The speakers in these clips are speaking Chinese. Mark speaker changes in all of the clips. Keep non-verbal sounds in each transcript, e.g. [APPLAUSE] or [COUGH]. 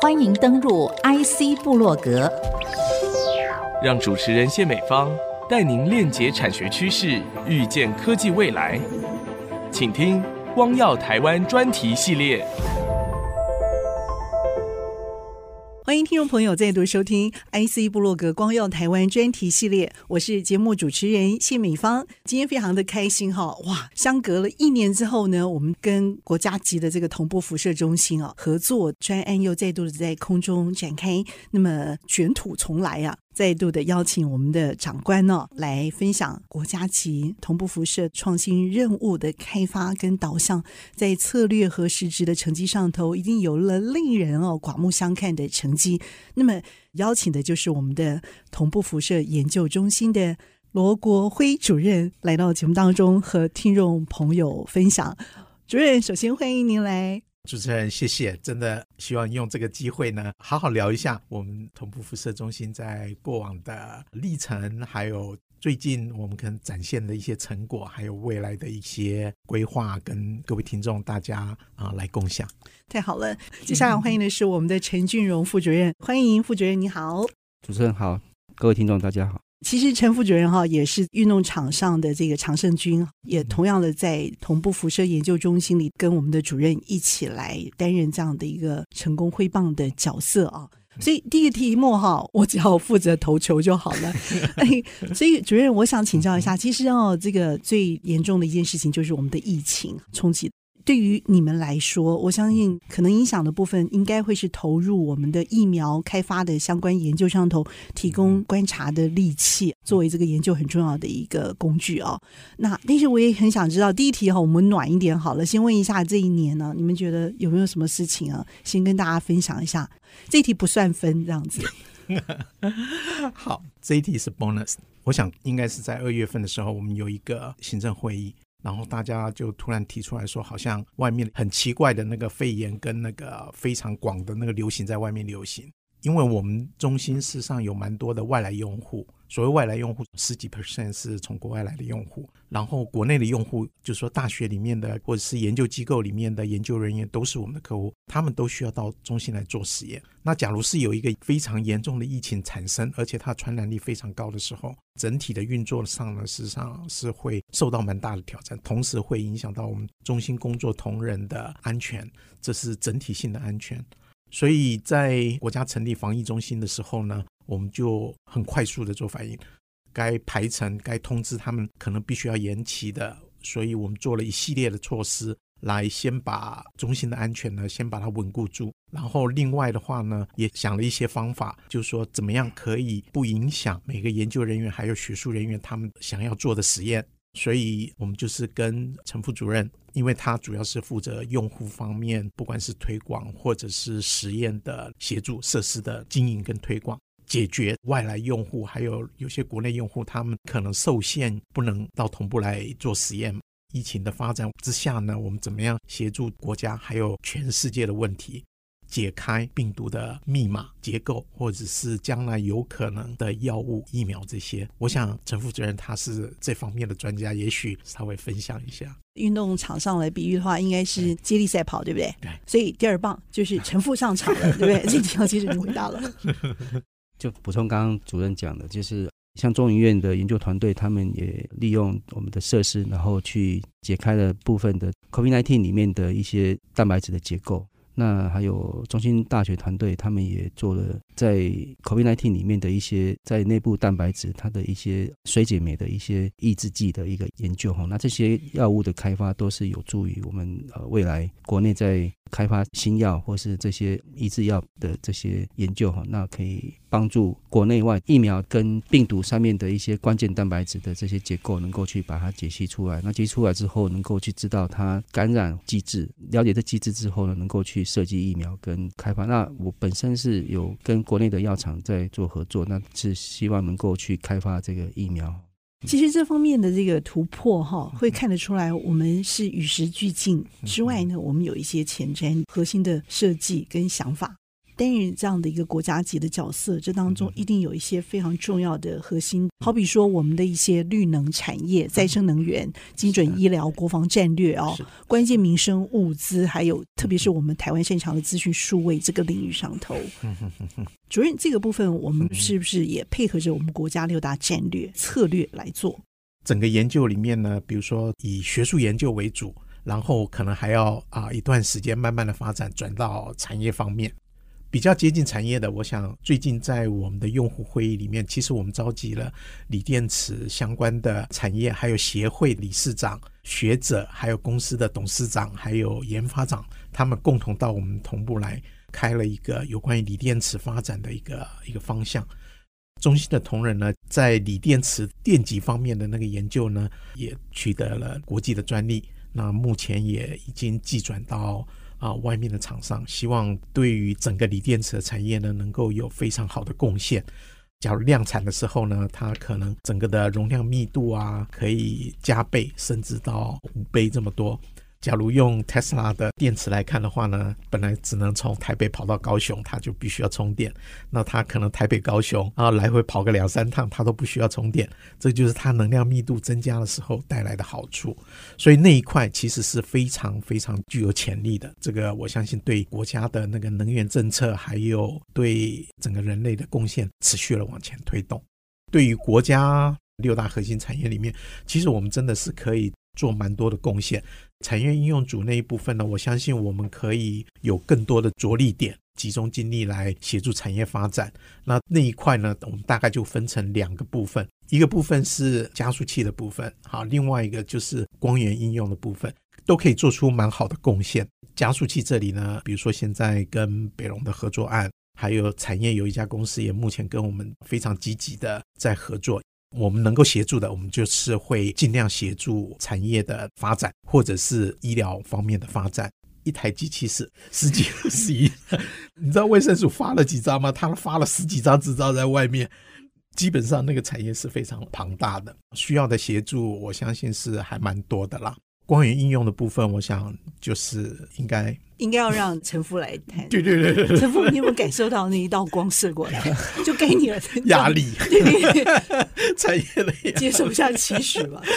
Speaker 1: 欢迎登录 IC 部落格，
Speaker 2: 让主持人谢美芳带您链接产学趋势，预见科技未来。请听“光耀台湾”专题系列。
Speaker 3: 欢迎听众朋友再度收听 IC 部落格光耀台湾专题系列，我是节目主持人谢美芳。今天非常的开心哈，哇！相隔了一年之后呢，我们跟国家级的这个同步辐射中心啊合作专案又再度的在空中展开，那么卷土重来啊！再度的邀请我们的长官呢，来分享国家级同步辐射创新任务的开发跟导向，在策略和实质的成绩上头，已经有了令人哦刮目相看的成绩。那么邀请的就是我们的同步辐射研究中心的罗国辉主任来到节目当中，和听众朋友分享。主任，首先欢迎您来。
Speaker 4: 主持人，谢谢。真的希望用这个机会呢，好好聊一下我们同步辐射中心在过往的历程，还有最近我们可能展现的一些成果，还有未来的一些规划，跟各位听众大家啊来共享。
Speaker 3: 太好了，接下来欢迎的是我们的陈俊荣副主任，欢迎副主任，你好。
Speaker 5: 主持人好，各位听众大家好。
Speaker 3: 其实陈副主任哈也是运动场上的这个常胜军，也同样的在同步辐射研究中心里跟我们的主任一起来担任这样的一个成功挥棒的角色啊。所以第一个题目哈，我只要负责投球就好了。[LAUGHS] 所以主任，我想请教一下，其实哦，这个最严重的一件事情就是我们的疫情冲击。对于你们来说，我相信可能影响的部分应该会是投入我们的疫苗开发的相关研究上头，提供观察的利器，作为这个研究很重要的一个工具哦。那但是我也很想知道，第一题哈，我们暖一点好了，先问一下这一年呢，你们觉得有没有什么事情啊？先跟大家分享一下。这一题不算分，这样子。[LAUGHS]
Speaker 4: 好，这一题是 bonus。我想应该是在二月份的时候，我们有一个行政会议。然后大家就突然提出来说，好像外面很奇怪的那个肺炎跟那个非常广的那个流行在外面流行，因为我们中心市上有蛮多的外来用户。所谓外来用户，十几 percent 是从国外来的用户，然后国内的用户，就是说大学里面的或者是研究机构里面的研究人员都是我们的客户，他们都需要到中心来做实验。那假如是有一个非常严重的疫情产生，而且它传染力非常高的时候，整体的运作上呢，事实上是会受到蛮大的挑战，同时会影响到我们中心工作同仁的安全，这是整体性的安全。所以在国家成立防疫中心的时候呢，我们就很快速的做反应，该排程、该通知他们可能必须要延期的，所以我们做了一系列的措施，来先把中心的安全呢，先把它稳固住。然后另外的话呢，也想了一些方法，就是说怎么样可以不影响每个研究人员还有学术人员他们想要做的实验。所以我们就是跟陈副主任，因为他主要是负责用户方面，不管是推广或者是实验的协助、设施的经营跟推广。解决外来用户，还有有些国内用户，他们可能受限，不能到同步来做实验。疫情的发展之下呢，我们怎么样协助国家还有全世界的问题，解开病毒的密码结构，或者是将来有可能的药物、疫苗这些？我想陈副主任他是这方面的专家，也许稍微分享一下。
Speaker 3: 运动场上来比喻的话，应该是接力赛跑，对不对？
Speaker 4: 对。
Speaker 3: 所以第二棒就是陈副上场了，对不对？这题其实你回答了。[LAUGHS]
Speaker 5: 就补充刚刚主任讲的，就是像中研院的研究团队，他们也利用我们的设施，然后去解开了部分的 COVID-19 里面的一些蛋白质的结构。那还有中兴大学团队，他们也做了在 COVID-19 里面的一些在内部蛋白质它的一些水解酶的一些抑制剂的一个研究哈。那这些药物的开发都是有助于我们呃未来国内在开发新药或是这些抑制药的这些研究哈，那可以帮助国内外疫苗跟病毒上面的一些关键蛋白质的这些结构能够去把它解析出来。那解析出来之后，能够去知道它感染机制，了解这机制之后呢，能够去设计疫苗跟开发。那我本身是有跟国内的药厂在做合作，那是希望能够去开发这个疫苗。
Speaker 3: 其实这方面的这个突破哈，会看得出来，我们是与时俱进。之外呢，我们有一些前瞻核心的设计跟想法。担任这样的一个国家级的角色，这当中一定有一些非常重要的核心，好比说我们的一些绿能产业、再生能源、精准医疗、国防战略哦，关键民生物资，还有特别是我们台湾擅长的资讯数位这个领域上头。主任，这个部分我们是不是也配合着我们国家六大战略策略来做？
Speaker 4: 整个研究里面呢，比如说以学术研究为主。然后可能还要啊一段时间慢慢的发展转到产业方面，比较接近产业的。我想最近在我们的用户会议里面，其实我们召集了锂电池相关的产业，还有协会理事长、学者，还有公司的董事长，还有研发长，他们共同到我们同部来开了一个有关于锂电池发展的一个一个方向。中心的同仁呢，在锂电池电极方面的那个研究呢，也取得了国际的专利。那目前也已经寄转到啊外面的厂商，希望对于整个锂电池的产业呢，能够有非常好的贡献。假如量产的时候呢，它可能整个的容量密度啊，可以加倍，甚至到五倍这么多。假如用 Tesla 的电池来看的话呢，本来只能从台北跑到高雄，它就必须要充电。那它可能台北高雄啊来回跑个两三趟，它都不需要充电。这就是它能量密度增加的时候带来的好处。所以那一块其实是非常非常具有潜力的。这个我相信对国家的那个能源政策，还有对整个人类的贡献，持续的往前推动。对于国家六大核心产业里面，其实我们真的是可以做蛮多的贡献。产业应用组那一部分呢，我相信我们可以有更多的着力点，集中精力来协助产业发展。那那一块呢，我们大概就分成两个部分，一个部分是加速器的部分，好，另外一个就是光源应用的部分，都可以做出蛮好的贡献。加速器这里呢，比如说现在跟北龙的合作案，还有产业有一家公司也目前跟我们非常积极的在合作。我们能够协助的，我们就是会尽量协助产业的发展，或者是医疗方面的发展。一台机器是十几二十亿，[LAUGHS] 你知道卫生署发了几张吗？他发了十几张执照在外面，基本上那个产业是非常庞大的，需要的协助，我相信是还蛮多的啦。光源应用的部分，我想就是应该
Speaker 3: 应该要让陈夫来谈。
Speaker 4: 对对对对，
Speaker 3: 陈夫，你有没有感受到那一道光射过来，[LAUGHS] 就给你了
Speaker 4: 压力？
Speaker 3: 对对对，[LAUGHS]
Speaker 4: 产业的
Speaker 3: 接受一下期许吧。[LAUGHS]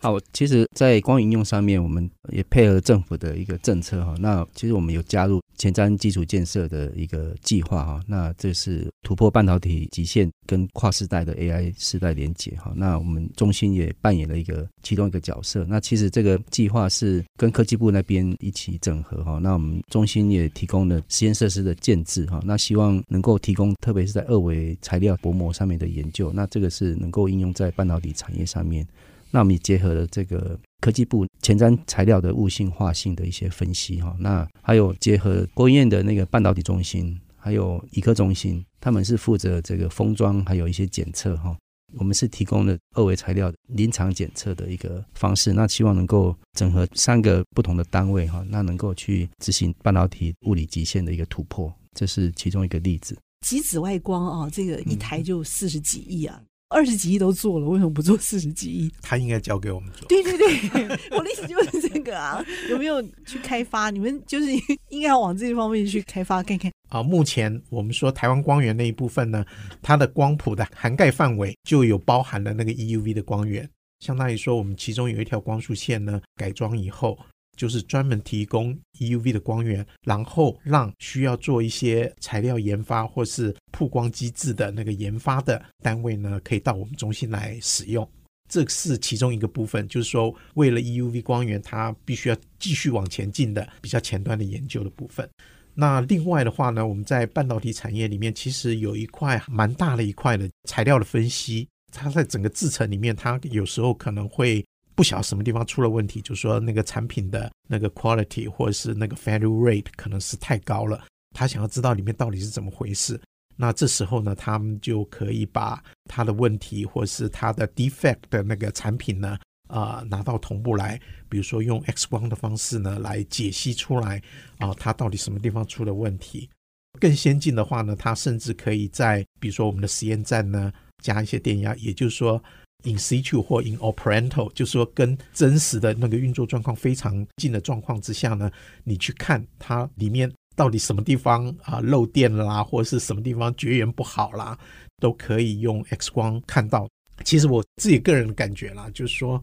Speaker 5: 好，其实，在光应用上面，我们也配合政府的一个政策哈。那其实我们有加入前瞻基础建设的一个计划哈。那这是突破半导体极限跟跨世代的 AI 世代连结哈。那我们中心也扮演了一个其中一个角色。那其实这个计划是跟科技部那边一起整合哈。那我们中心也提供了实验设施的建置哈。那希望能够提供，特别是在二维材料薄膜上面的研究。那这个是能够应用在半导体产业上面。那我们也结合了这个科技部前瞻材料的物性化性的一些分析哈，那还有结合国研院的那个半导体中心，还有医科中心，他们是负责这个封装，还有一些检测哈。我们是提供了二维材料临场检测的一个方式，那希望能够整合三个不同的单位哈，那能够去执行半导体物理极限的一个突破，这是其中一个例子。
Speaker 3: 极紫外光啊，这个一台就四十几亿啊。二十几亿都做了，为什么不做四十几亿？
Speaker 4: 他应该交给我们做。
Speaker 3: 对对对，[LAUGHS] 我的意思就是这个啊，有没有去开发？你们就是应该要往这一方面去开发看看。
Speaker 4: 啊，目前我们说台湾光源那一部分呢，它的光谱的涵盖范围就有包含了那个 EUV 的光源，相当于说我们其中有一条光束线呢，改装以后。就是专门提供 EUV 的光源，然后让需要做一些材料研发或是曝光机制的那个研发的单位呢，可以到我们中心来使用。这是其中一个部分，就是说为了 EUV 光源，它必须要继续往前进的比较前端的研究的部分。那另外的话呢，我们在半导体产业里面，其实有一块蛮大的一块的材料的分析，它在整个制程里面，它有时候可能会。不晓得什么地方出了问题，就是说那个产品的那个 quality 或者是那个 failure rate 可能是太高了。他想要知道里面到底是怎么回事。那这时候呢，他们就可以把他的问题或者是他的 defect 的那个产品呢，啊、拿到同步来，比如说用 X 光的方式呢来解析出来啊，它到底什么地方出了问题。更先进的话呢，它甚至可以在比如说我们的实验站呢加一些电压，也就是说。In situ 或 in operando，就是说跟真实的那个运作状况非常近的状况之下呢，你去看它里面到底什么地方啊漏电啦，或者是什么地方绝缘不好啦，都可以用 X 光看到。其实我自己个人的感觉啦，就是说，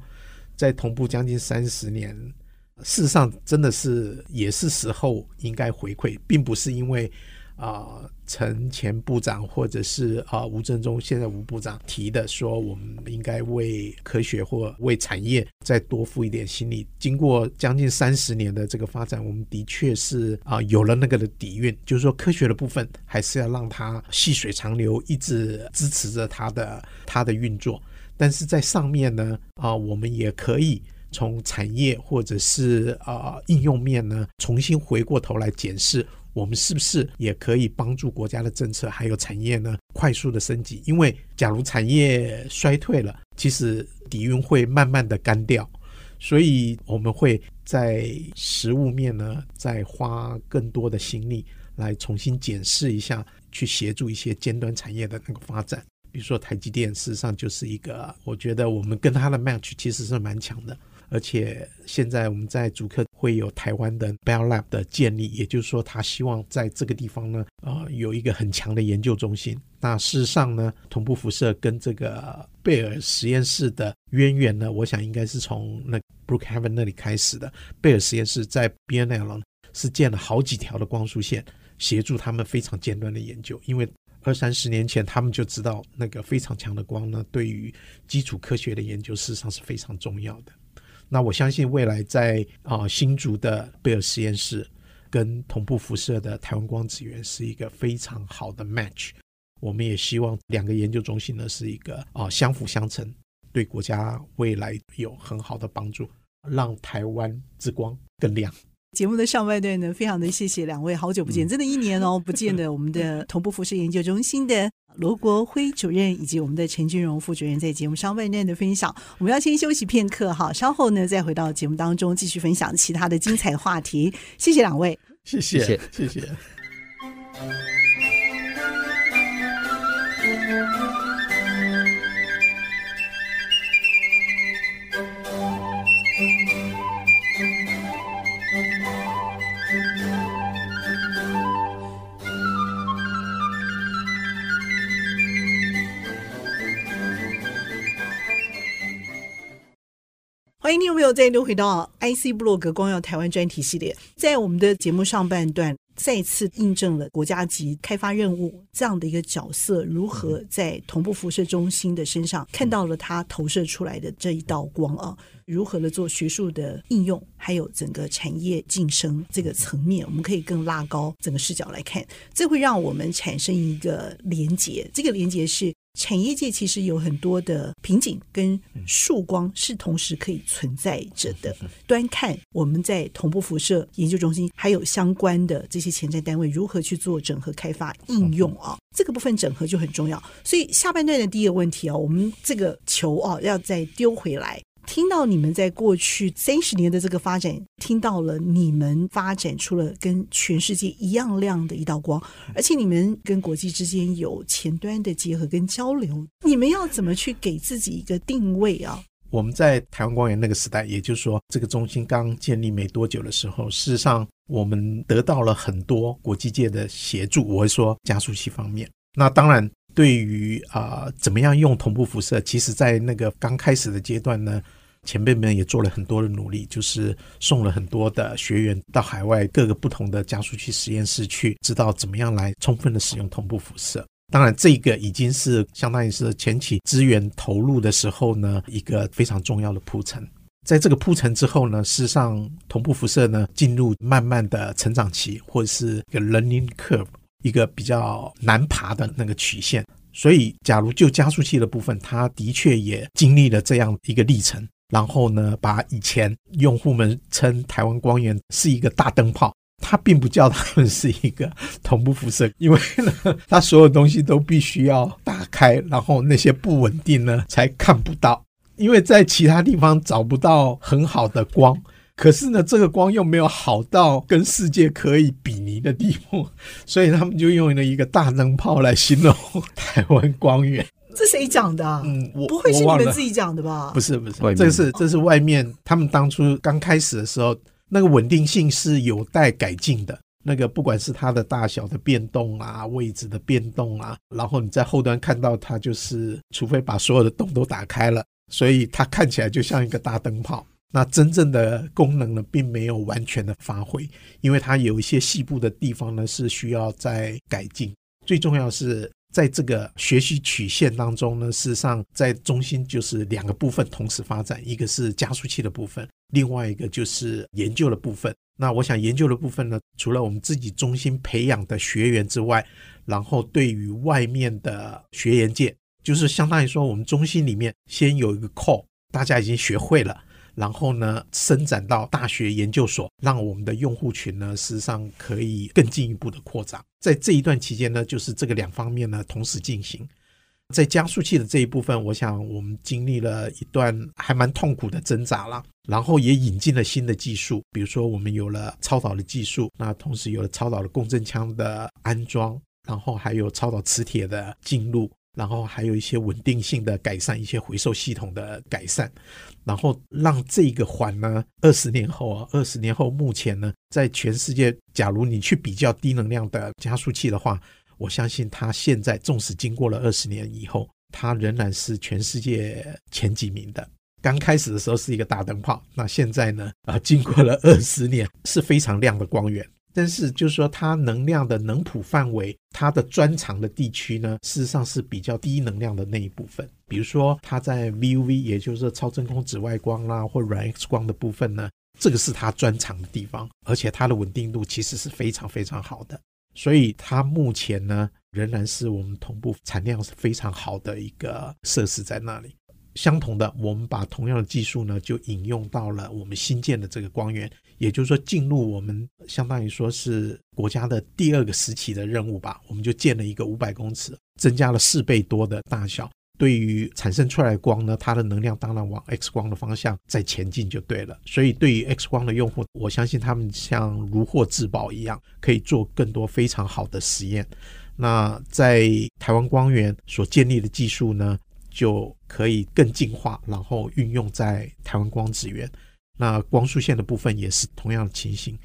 Speaker 4: 在同步将近三十年，事实上真的是也是时候应该回馈，并不是因为。啊，陈前部长或者是啊吴振中现在吴部长提的说，我们应该为科学或为产业再多付一点心力。经过将近三十年的这个发展，我们的确是啊有了那个的底蕴，就是说科学的部分还是要让它细水长流，一直支持着它的它的运作。但是在上面呢，啊，我们也可以从产业或者是啊应用面呢，重新回过头来检视。我们是不是也可以帮助国家的政策还有产业呢，快速的升级？因为假如产业衰退了，其实底蕴会慢慢的干掉，所以我们会在实物面呢，再花更多的心力来重新检视一下，去协助一些尖端产业的那个发展。比如说台积电，事实上就是一个，我觉得我们跟它的 match 其实是蛮强的。而且现在我们在主科会有台湾的 Bell Lab 的建立，也就是说，他希望在这个地方呢，呃，有一个很强的研究中心。那事实上呢，同步辐射跟这个贝尔实验室的渊源呢，我想应该是从那 Brookhaven 那里开始的。贝尔实验室在 BNL 是建了好几条的光束线，协助他们非常尖端的研究。因为二三十年前，他们就知道那个非常强的光呢，对于基础科学的研究，事实上是非常重要的。那我相信未来在啊新竹的贝尔实验室跟同步辐射的台湾光子源是一个非常好的 match。我们也希望两个研究中心呢是一个啊相辅相成，对国家未来有很好的帮助，让台湾之光更亮。
Speaker 3: 节目的上半段呢，非常的谢谢两位，好久不见，真的一年哦不见的我们的同步辐射研究中心的。罗国辉主任以及我们的陈俊荣副主任在节目上半段的分享，我们要先休息片刻哈，稍后呢再回到节目当中继续分享其他的精彩话题。谢谢两位，
Speaker 4: 谢谢，谢谢。
Speaker 3: 欢迎你，有没有再度回到 IC 部落格光耀台湾专题系列，在我们的节目上半段再次印证了国家级开发任务这样的一个角色，如何在同步辐射中心的身上看到了它投射出来的这一道光啊，如何的做学术的应用，还有整个产业晋升这个层面，我们可以更拉高整个视角来看，这会让我们产生一个连结，这个连结是。产业界其实有很多的瓶颈跟曙光是同时可以存在着的。[LAUGHS] 端看我们在同步辐射研究中心还有相关的这些前瞻单位如何去做整合开发应用啊，这个部分整合就很重要。所以下半段的第一个问题啊，我们这个球啊要再丢回来。听到你们在过去三十年的这个发展，听到了你们发展出了跟全世界一样亮的一道光，而且你们跟国际之间有前端的结合跟交流，你们要怎么去给自己一个定位啊？
Speaker 4: 我们在台湾光源那个时代，也就是说这个中心刚建立没多久的时候，事实上我们得到了很多国际界的协助。我会说加速器方面，那当然。对于啊、怎么样用同步辐射？其实，在那个刚开始的阶段呢，前辈们也做了很多的努力，就是送了很多的学员到海外各个不同的加速器实验室去，知道怎么样来充分的使用同步辐射。当然，这个已经是相当于是前期资源投入的时候呢，一个非常重要的铺陈。在这个铺陈之后呢，事实上同步辐射呢进入慢慢的成长期，或者是一个 learning curve。一个比较难爬的那个曲线，所以假如就加速器的部分，它的确也经历了这样一个历程。然后呢，把以前用户们称台湾光源是一个大灯泡，它并不叫他们是一个同步辐射，因为呢，它所有东西都必须要打开，然后那些不稳定呢才看不到，因为在其他地方找不到很好的光。可是呢，这个光又没有好到跟世界可以比拟的地步，所以他们就用了一个大灯泡来形容台湾光源。
Speaker 3: 这谁讲的？
Speaker 4: 嗯，我
Speaker 3: 不会是你们自己讲的吧？
Speaker 4: 不是，不是，这是这是外面。他们当初刚开始的时候，那个稳定性是有待改进的。那个不管是它的大小的变动啊，位置的变动啊，然后你在后端看到它，就是除非把所有的洞都打开了，所以它看起来就像一个大灯泡。那真正的功能呢，并没有完全的发挥，因为它有一些细部的地方呢是需要再改进。最重要是在这个学习曲线当中呢，事实上在中心就是两个部分同时发展，一个是加速器的部分，另外一个就是研究的部分。那我想研究的部分呢，除了我们自己中心培养的学员之外，然后对于外面的学研界，就是相当于说我们中心里面先有一个 core，大家已经学会了，然后呢伸展到大学研究所，让我们的用户群呢，事实上可以更进一步的扩展。在这一段期间呢，就是这个两方面呢同时进行。在加速器的这一部分，我想我们经历了一段还蛮痛苦的挣扎了，然后也引进了新的技术，比如说我们有了超导的技术，那同时有了超导的共振腔的安装，然后还有超导磁铁的进入，然后还有一些稳定性的改善，一些回收系统的改善，然后让这个环呢，二十年后啊，二十年后目前呢，在全世界，假如你去比较低能量的加速器的话。我相信它现在，纵使经过了二十年以后，它仍然是全世界前几名的。刚开始的时候是一个大灯泡，那现在呢？啊，经过了二十年，是非常亮的光源。但是就是说，它能量的能谱范围，它的专长的地区呢，事实上是比较低能量的那一部分。比如说，它在 VUV，也就是超真空紫外光啦，或软 X 光的部分呢，这个是它专长的地方，而且它的稳定度其实是非常非常好的。所以它目前呢，仍然是我们同步产量是非常好的一个设施在那里。相同的，我们把同样的技术呢，就引用到了我们新建的这个光源，也就是说，进入我们相当于说是国家的第二个时期的任务吧。我们就建了一个五百公尺，增加了四倍多的大小。对于产生出来的光呢，它的能量当然往 X 光的方向再前进就对了。所以对于 X 光的用户，我相信他们像如获至宝一样，可以做更多非常好的实验。那在台湾光源所建立的技术呢，就可以更进化，然后运用在台湾光子源。那光速线的部分也是同样的情形。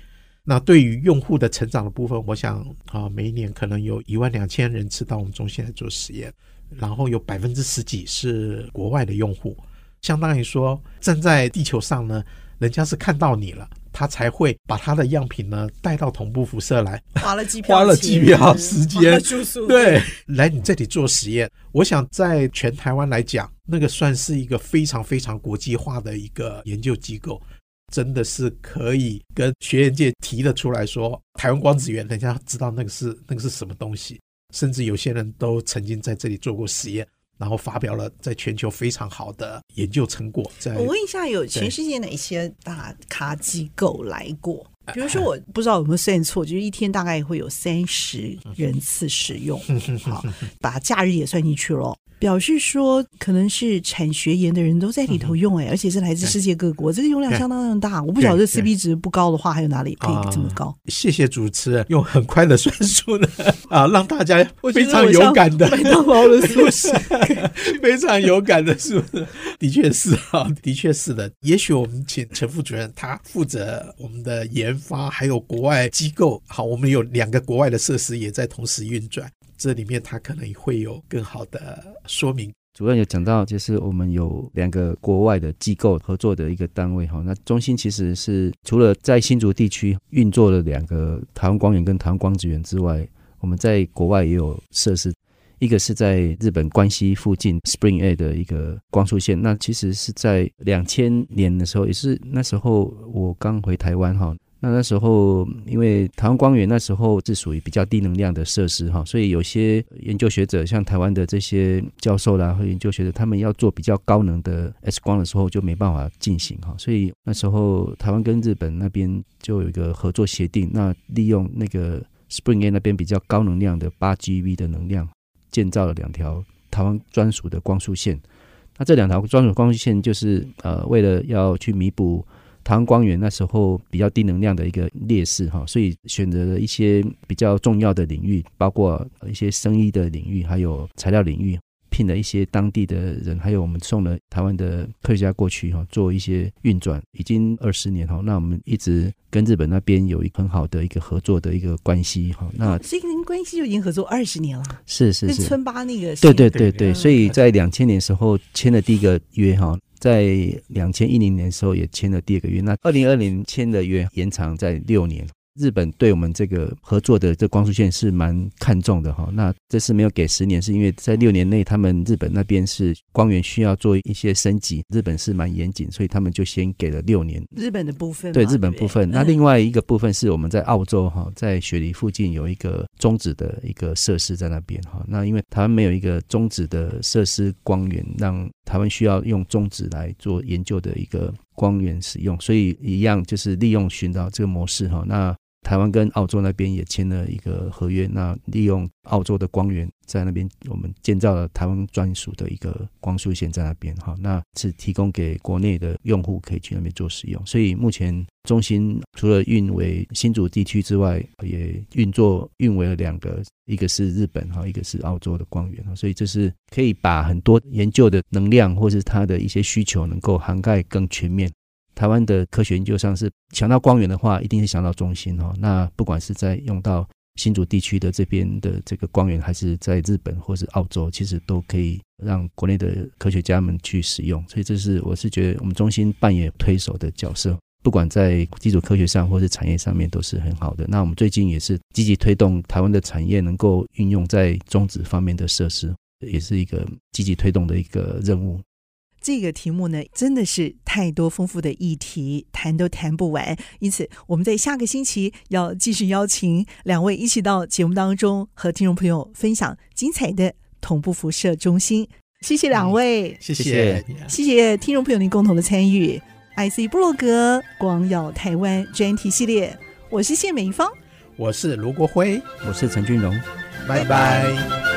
Speaker 4: 那对于用户的成长的部分，我想啊，每一年可能有一万两千人次到我们中心来做实验。然后有百分之十几是国外的用户，相当于说站在地球上呢，人家是看到你了，他才会把他的样品呢带到同步辐射来，
Speaker 3: 花了机票，
Speaker 4: 花了机票时间，
Speaker 3: 住宿，
Speaker 4: 对，来你这里做实验。我想在全台湾来讲，那个算是一个非常非常国际化的一个研究机构，真的是可以跟学院界提得出来说，台湾光子源，人家知道那个是那个是什么东西。甚至有些人都曾经在这里做过实验，然后发表了在全球非常好的研究成果。在
Speaker 3: 我问一下，有全世界哪些大咖机构来过？比如说，我不知道有没有算错，就是一天大概会有三十人次使用，好，把假日也算进去了。表示说，可能是产学研的人都在里头用哎，而且是来自世界各国，这个用量相当的大。我不晓得 CP 值不高的话，还有哪里可以这么高？
Speaker 4: 谢谢主持人用很快的算数呢 [LAUGHS] 啊，让大家非常有感的
Speaker 3: 麦当劳的数字，[LAUGHS]
Speaker 4: 非常有感的数字，的确是啊，的确是的。也许我们请陈副主任，他负责我们的研发，还有国外机构。好，我们有两个国外的设施也在同时运转。这里面他可能会有更好的说明。
Speaker 5: 主任有讲到，就是我们有两个国外的机构合作的一个单位哈。那中心其实是除了在新竹地区运作了两个台湾光源跟台湾光子源之外，我们在国外也有设施。一个是在日本关西附近 Spring A 的一个光束线，那其实是在两千年的时候，也是那时候我刚回台湾哈。那那时候，因为台湾光源那时候是属于比较低能量的设施哈，所以有些研究学者，像台湾的这些教授啦和研究学者，他们要做比较高能的 X 光的时候，就没办法进行哈。所以那时候台湾跟日本那边就有一个合作协定，那利用那个 Spring A 那边比较高能量的八 GeV 的能量，建造了两条台湾专属的光束线。那这两条专属光束线就是呃，为了要去弥补。台湾光源那时候比较低能量的一个劣势哈，所以选择了一些比较重要的领域，包括一些生医的领域，还有材料领域。聘了一些当地的人，还有我们送了台湾的科学家过去哈，做一些运转，已经二十年哈。那我们一直跟日本那边有一很好的一个合作的一个关系哈。那
Speaker 3: 这个关系就已经合作二十年了，
Speaker 5: 是是是，
Speaker 3: 跟村巴那个
Speaker 5: 对对对对，所以在两千年时候签了第一个约哈。在两千一零年的时候也签了第二个月，那二零二零签的约延长在六年。日本对我们这个合作的这光束线是蛮看重的哈，那这次没有给十年，是因为在六年内，他们日本那边是光源需要做一些升级，日本是蛮严谨，所以他们就先给了六年。
Speaker 3: 日本的部分
Speaker 5: 对日本部分，那另外一个部分是我们在澳洲哈，在雪梨附近有一个中子的一个设施在那边哈，那因为台湾没有一个中子的设施光源，让台湾需要用中子来做研究的一个光源使用，所以一样就是利用寻找这个模式哈，那。台湾跟澳洲那边也签了一个合约，那利用澳洲的光源在那边，我们建造了台湾专属的一个光束线在那边，哈，那是提供给国内的用户可以去那边做使用。所以目前中心除了运维新竹地区之外，也运作运维了两个，一个是日本哈，一个是澳洲的光源，所以这是可以把很多研究的能量或是它的一些需求能够涵盖更全面。台湾的科学研究上是想到光源的话，一定是想到中心哦。那不管是在用到新竹地区的这边的这个光源，还是在日本或是澳洲，其实都可以让国内的科学家们去使用。所以这是我是觉得我们中心扮演推手的角色，不管在基础科学上或是产业上面都是很好的。那我们最近也是积极推动台湾的产业能够运用在中子方面的设施，也是一个积极推动的一个任务。
Speaker 3: 这个题目呢，真的是太多丰富的议题，谈都谈不完。因此，我们在下个星期要继续邀请两位一起到节目当中，和听众朋友分享精彩的同步辐射中心。谢谢两位，
Speaker 4: 嗯、谢谢，
Speaker 3: 谢谢听众朋友您共同的参与。IC 部落格光耀台湾专题系列，我是谢美芳，
Speaker 4: 我是卢国辉，
Speaker 5: 我是陈俊荣，
Speaker 4: 拜拜。